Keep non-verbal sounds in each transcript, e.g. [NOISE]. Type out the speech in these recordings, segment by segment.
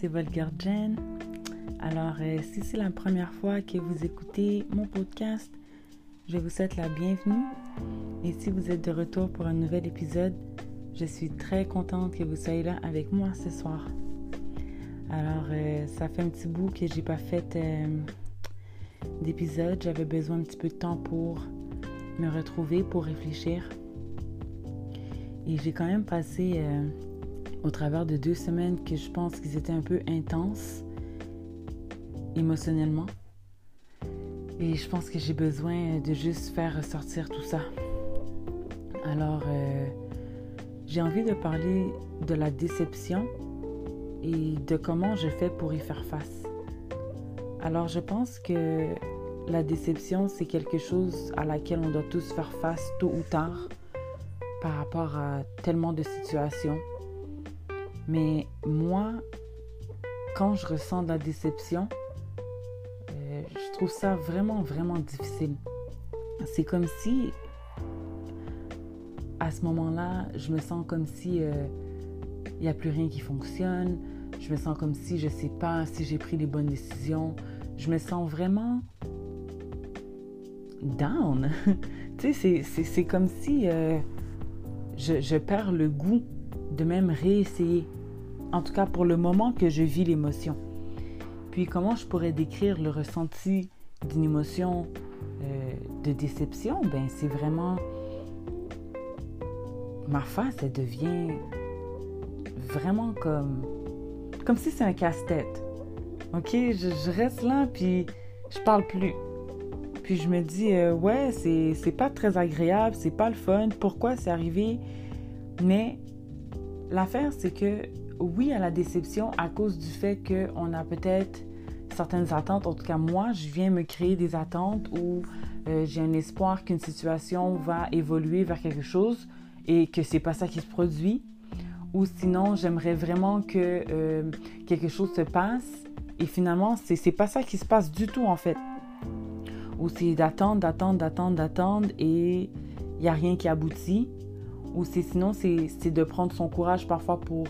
c'est Volker Jen. Alors, euh, si c'est la première fois que vous écoutez mon podcast, je vous souhaite la bienvenue. Et si vous êtes de retour pour un nouvel épisode, je suis très contente que vous soyez là avec moi ce soir. Alors, euh, ça fait un petit bout que j'ai pas fait euh, d'épisode. J'avais besoin un petit peu de temps pour me retrouver, pour réfléchir. Et j'ai quand même passé au travers de deux semaines que je pense qu'ils étaient un peu intenses émotionnellement. Et je pense que j'ai besoin de juste faire ressortir tout ça. Alors, euh, j'ai envie de parler de la déception et de comment je fais pour y faire face. Alors, je pense que la déception, c'est quelque chose à laquelle on doit tous faire face tôt ou tard par rapport à tellement de situations mais moi, quand je ressens de la déception, euh, je trouve ça vraiment, vraiment difficile. C'est comme si, à ce moment-là, je me sens comme si il euh, n'y a plus rien qui fonctionne. Je me sens comme si je ne sais pas si j'ai pris les bonnes décisions. Je me sens vraiment down. [LAUGHS] tu sais, c'est comme si euh, je, je perds le goût de même réessayer en tout cas pour le moment que je vis l'émotion. Puis comment je pourrais décrire le ressenti d'une émotion euh, de déception? Ben c'est vraiment ma face, elle devient vraiment comme comme si c'est un casse-tête. Ok, je, reste là puis je parle plus. Puis je me dis euh, ouais c'est c'est pas très agréable, c'est pas le fun. Pourquoi c'est arrivé? Mais l'affaire c'est que oui à la déception à cause du fait qu'on a peut-être certaines attentes. En tout cas, moi, je viens me créer des attentes où euh, j'ai un espoir qu'une situation va évoluer vers quelque chose et que c'est pas ça qui se produit. Ou sinon, j'aimerais vraiment que euh, quelque chose se passe et finalement, c'est, pas ça qui se passe du tout en fait. Ou c'est d'attendre, d'attendre, d'attendre, d'attendre et il n'y a rien qui aboutit. Ou sinon, c'est, c'est de prendre son courage parfois pour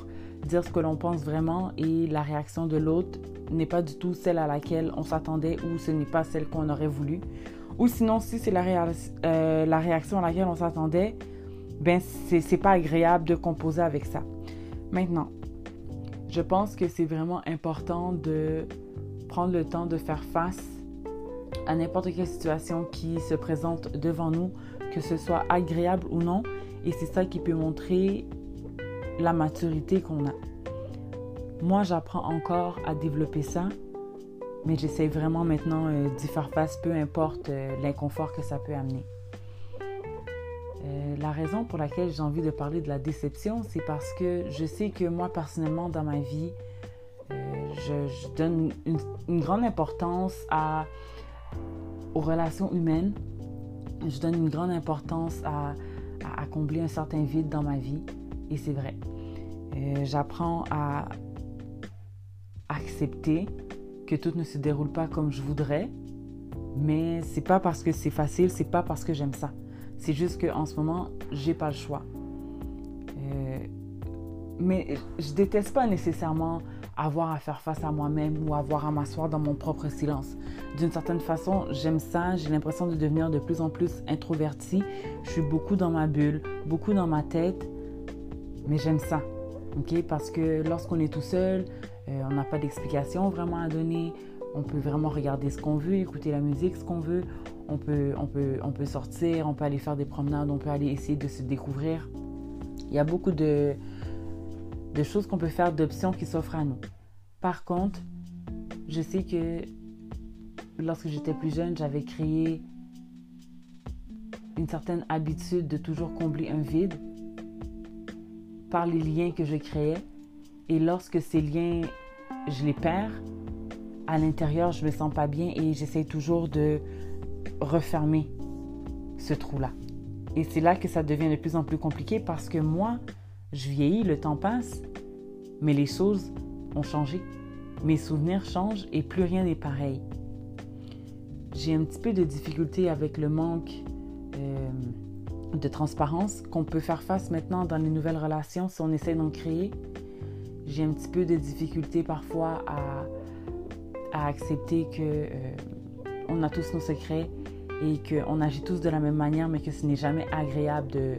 dire ce que l'on pense vraiment et la réaction de l'autre n'est pas du tout celle à laquelle on s'attendait ou ce n'est pas celle qu'on aurait voulu. Ou sinon, si c'est la, euh, la, réaction à laquelle on s'attendait, ben c'est pas agréable de composer avec ça. Maintenant, je pense que c'est vraiment important de prendre le temps de faire face à n'importe quelle situation qui se présente devant nous, que ce soit agréable ou non. Et c'est ça qui peut montrer la maturité qu'on a. Moi, j'apprends encore à développer ça, mais j'essaie vraiment maintenant euh, d'y faire face, peu importe euh, l'inconfort que ça peut amener. Euh, la raison pour laquelle j'ai envie de parler de la déception, c'est parce que je sais que moi, personnellement, dans ma vie, je, donne une, grande importance à, aux relations humaines. Je donne une grande importance à, à combler un certain vide dans ma vie. Et c'est vrai. Euh, j'apprends à accepter que tout ne se déroule pas comme je voudrais, mais c'est pas parce que c'est facile, c'est pas parce que j'aime ça. C'est juste qu'en ce moment, j'ai pas le choix. Euh, mais je déteste pas nécessairement avoir à faire face à moi-même ou avoir à m'asseoir dans mon propre silence. D'une certaine façon, j'aime ça, j'ai l'impression de devenir de plus en plus introvertie. Je suis beaucoup dans ma bulle, beaucoup dans ma tête, mais j'aime ça. Parce que lorsqu'on est tout seul, euh, on n'a pas d'explication vraiment à donner. On peut vraiment regarder ce qu'on veut, écouter la musique, ce qu'on veut. On peut, on, peut, on peut sortir, on peut aller faire des promenades, on peut aller essayer de se découvrir. Il y a beaucoup de, de choses qu'on peut faire, d'options qui s'offrent à nous. Par contre, je sais que lorsque j'étais plus jeune, j'avais créé une certaine habitude de toujours combler un vide par les liens que je créais. Et lorsque ces liens, je les perds, à l'intérieur, je me sens pas bien et j'essaie toujours de refermer ce trou-là. Et c'est là que ça devient de plus en plus compliqué parce que moi, je vieillis, le temps passe, mais les choses ont changé. Mes souvenirs changent et plus rien n'est pareil. J'ai un petit peu de difficulté avec le manque euh, de transparence qu'on peut faire face maintenant dans les nouvelles relations si on essaie d'en créer. j'ai un petit peu de difficulté parfois à, accepter que euh, on a tous nos secrets et qu'on agit tous de la même manière, mais que ce n'est jamais agréable de,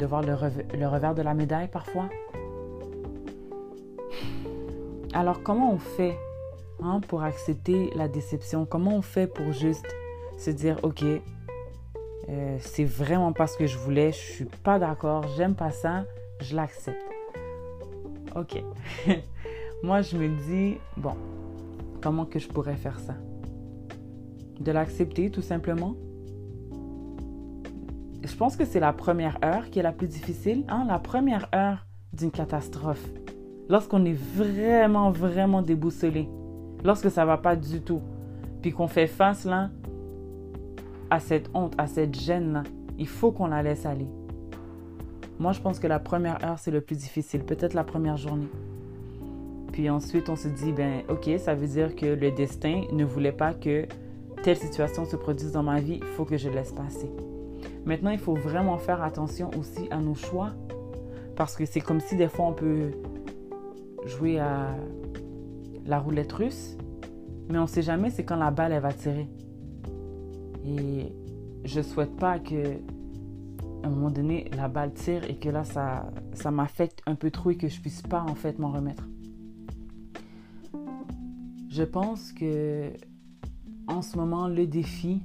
de voir le, revers de la médaille parfois. Alors comment on fait hein, pour accepter la déception? Comment on fait pour juste se dire, ok, euh, c'est vraiment pas ce que je voulais, je suis pas d'accord, j'aime pas ça, je l'accepte. Ok. [LAUGHS] Moi, je me dis, bon, comment que je pourrais faire ça? De l'accepter tout simplement? Je pense que c'est la première heure qui est la plus difficile, hein, la première heure d'une catastrophe. Lorsqu'on est vraiment, vraiment déboussolé, lorsque ça va pas du tout, puis qu'on fait face là à cette honte, à cette gêne là, il faut qu'on la laisse aller. Moi, je pense que la première heure, c'est le plus difficile, peut-être la première journée. Puis ensuite, on se dit, ben ok, ça veut dire que le destin ne voulait pas que telle situation se produise dans ma vie, il faut que je laisse passer. Maintenant, il faut vraiment faire attention aussi à nos choix, parce que c'est comme si des fois on peut jouer à la roulette russe, mais on ne sait jamais c'est quand la balle elle va tirer. Et je souhaite pas que un moment donné la balle tire et que là ça ça m'affecte un peu trop et que je puisse pas en fait m'en remettre. Je pense que en ce moment le défi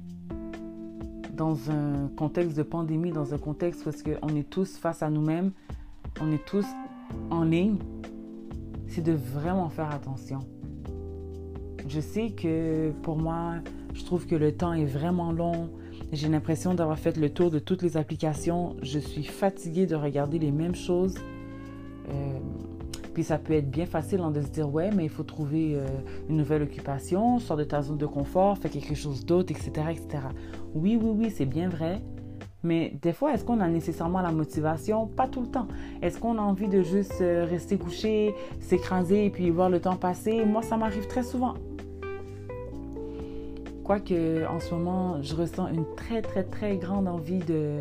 dans un contexte de pandémie, dans un contexte parce qu'on est tous face à nous-mêmes, on est tous en ligne, c'est de vraiment faire attention. Je sais que pour moi, je trouve que le temps est vraiment long. J'ai l'impression d'avoir fait le tour de toutes les applications. Je suis fatiguée de regarder les mêmes choses. Puis ça peut être bien facile de se dire ouais, mais il faut trouver euh, une nouvelle occupation, sors de ta zone de confort, fais quelque chose d'autre, etc., etc. Oui, oui, oui, c'est bien vrai. Mais des fois, est-ce qu'on a nécessairement la motivation? Pas tout le temps. Est-ce qu'on a envie de juste euh, rester couché, s'écraser et puis voir le temps passer? Moi, ça m'arrive très souvent. Quoique en ce moment, je ressens une très très très grande envie de,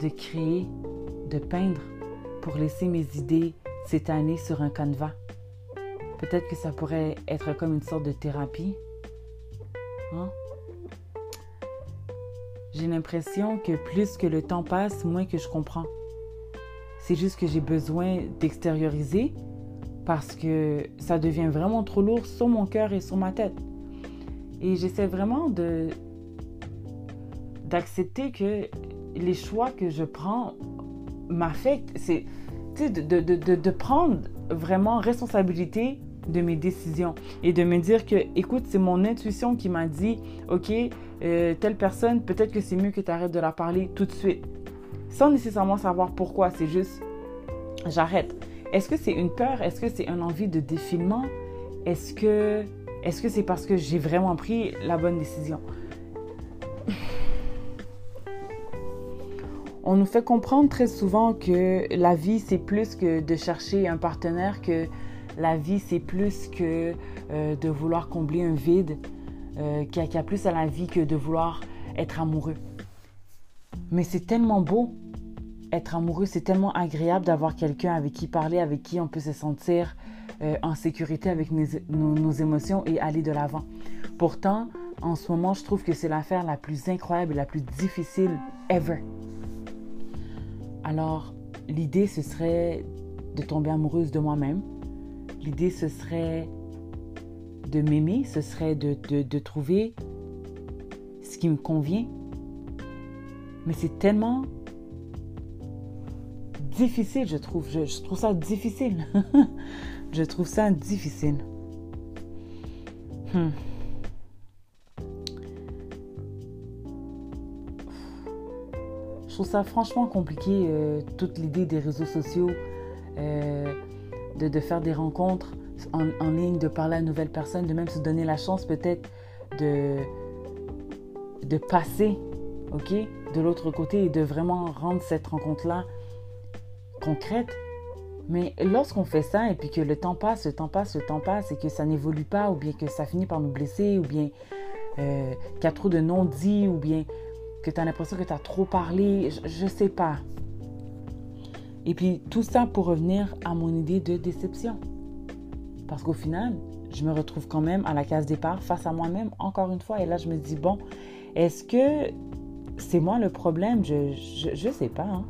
de créer, de peindre pour laisser mes idées s'étaler sur un canevas. Peut-être que ça pourrait être comme une sorte de thérapie. Hein? J'ai l'impression que plus que le temps passe, moins que je comprends. C'est juste que j'ai besoin d'extérioriser parce que ça devient vraiment trop lourd sur mon cœur et sur ma tête. Et j'essaie vraiment de d'accepter que les choix que je prends m'affectent. C'est de, de, de, de, prendre vraiment responsabilité de mes décisions et de me dire que, écoute, c'est mon intuition qui m'a dit, OK, euh, telle personne, peut-être que c'est mieux que tu arrêtes de la parler tout de suite. Sans nécessairement savoir pourquoi, c'est juste, j'arrête. Est-ce que c'est une peur? Est-ce que c'est une envie de défilement? Est-ce que est-ce que c'est parce que j'ai vraiment pris la bonne décision? On nous fait comprendre très souvent que la vie, c'est plus que de chercher un partenaire, que la vie, c'est plus que euh, de vouloir combler un vide, euh, qu'il y, a plus à la vie que de vouloir être amoureux. Mais c'est tellement beau être amoureux, c'est tellement agréable d'avoir quelqu'un avec qui parler, avec qui on peut se sentir euh, en sécurité avec nos, émotions et aller de l'avant. Pourtant, en ce moment, je trouve que c'est l'affaire la plus incroyable et la plus difficile ever. Alors, l'idée, ce serait de tomber amoureuse de moi-même. L'idée, ce serait de m'aimer, ce serait de, de, trouver ce qui me convient. Mais c'est tellement difficile, je trouve. je trouve ça difficile. Je trouve ça difficile. [LAUGHS] Je trouve ça franchement compliqué, euh, toute l'idée des réseaux sociaux, euh, de, faire des rencontres en, ligne, de parler à une nouvelle personne, de même se donner la chance peut-être de, de passer ok, de l'autre côté et de vraiment rendre cette rencontre-là concrète. Mais lorsqu'on fait ça et puis que le temps passe, le temps passe, le temps passe et que ça n'évolue pas ou bien que ça finit par nous blesser ou bien euh, qu'il y a trop de non-dits ou bien que tu as l'impression que tu as trop parlé, je ne sais pas. Et puis tout ça pour revenir à mon idée de déception. Parce qu'au final, je me retrouve quand même à la case départ face à moi-même, encore une fois. Et là, je me dis, bon, est-ce que c'est moi le problème? Je ne sais pas. Hein.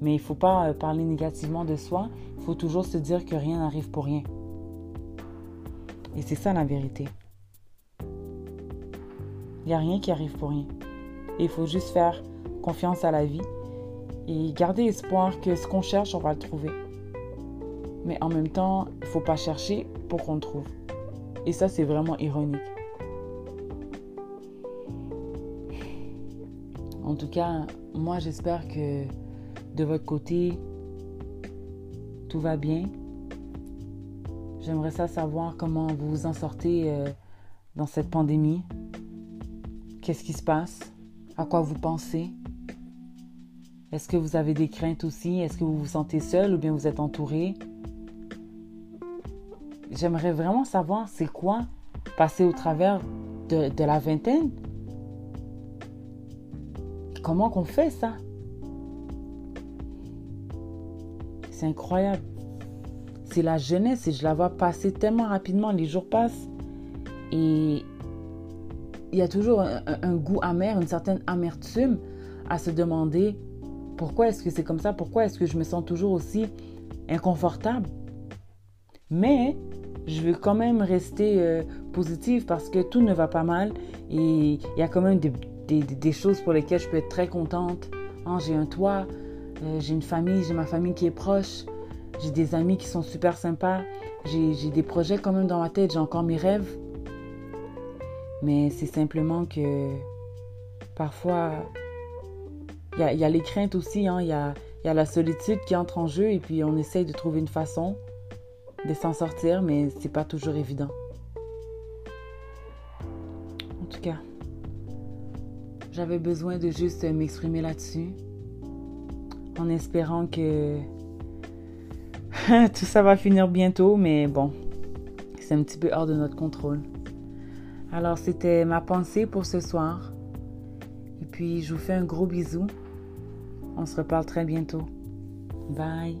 Mais il ne faut pas euh, parler négativement de soi. Il faut toujours se dire que rien n'arrive pour rien. Et c'est ça la vérité. Il n'y a rien qui arrive pour rien. il faut juste faire confiance à la vie et garder espoir que ce qu'on cherche, on va le trouver. Mais en même temps, il ne faut pas chercher pour qu'on le trouve. Et ça, c'est vraiment ironique. En tout cas, moi, j'espère que de votre côté, tout va bien. J'aimerais ça savoir comment vous vous en sortez euh, dans cette pandémie. Qu'est-ce qui se passe? À quoi vous pensez? Est-ce que vous avez des craintes aussi? Est-ce que vous vous sentez seul ou bien vous êtes entouré? J'aimerais vraiment savoir c'est quoi passer au travers de, la vingtaine. Comment qu'on fait ça? C'est incroyable. C'est la jeunesse et je la vois passer tellement rapidement. Les jours passent et il y a toujours un goût amer, une certaine amertume à se demander pourquoi est-ce que c'est comme ça? Pourquoi est-ce que je me sens toujours aussi inconfortable? Mais je veux quand même rester euh, positive parce que tout ne va pas mal et il y a quand même des, choses pour lesquelles je peux être très contente. Hein, j'ai un toit, euh, j'ai une famille, j'ai ma famille qui est proche, j'ai des amis qui sont super sympas, j'ai des projets quand même dans ma tête, j'ai encore mes rêves. Mais c'est simplement que parfois il y a, les craintes aussi, hein. il y, a, y, a, la solitude qui entre en jeu et puis on essaye de trouver une façon de s'en sortir, mais c'est pas toujours évident. En tout cas, j'avais besoin de juste m'exprimer là-dessus en espérant que [LAUGHS] tout ça va finir bientôt, mais bon, c'est un petit peu hors de notre contrôle. Alors, c'était ma pensée pour ce soir. Et puis, je vous fais un gros bisou. On se reparle très bientôt. Bye.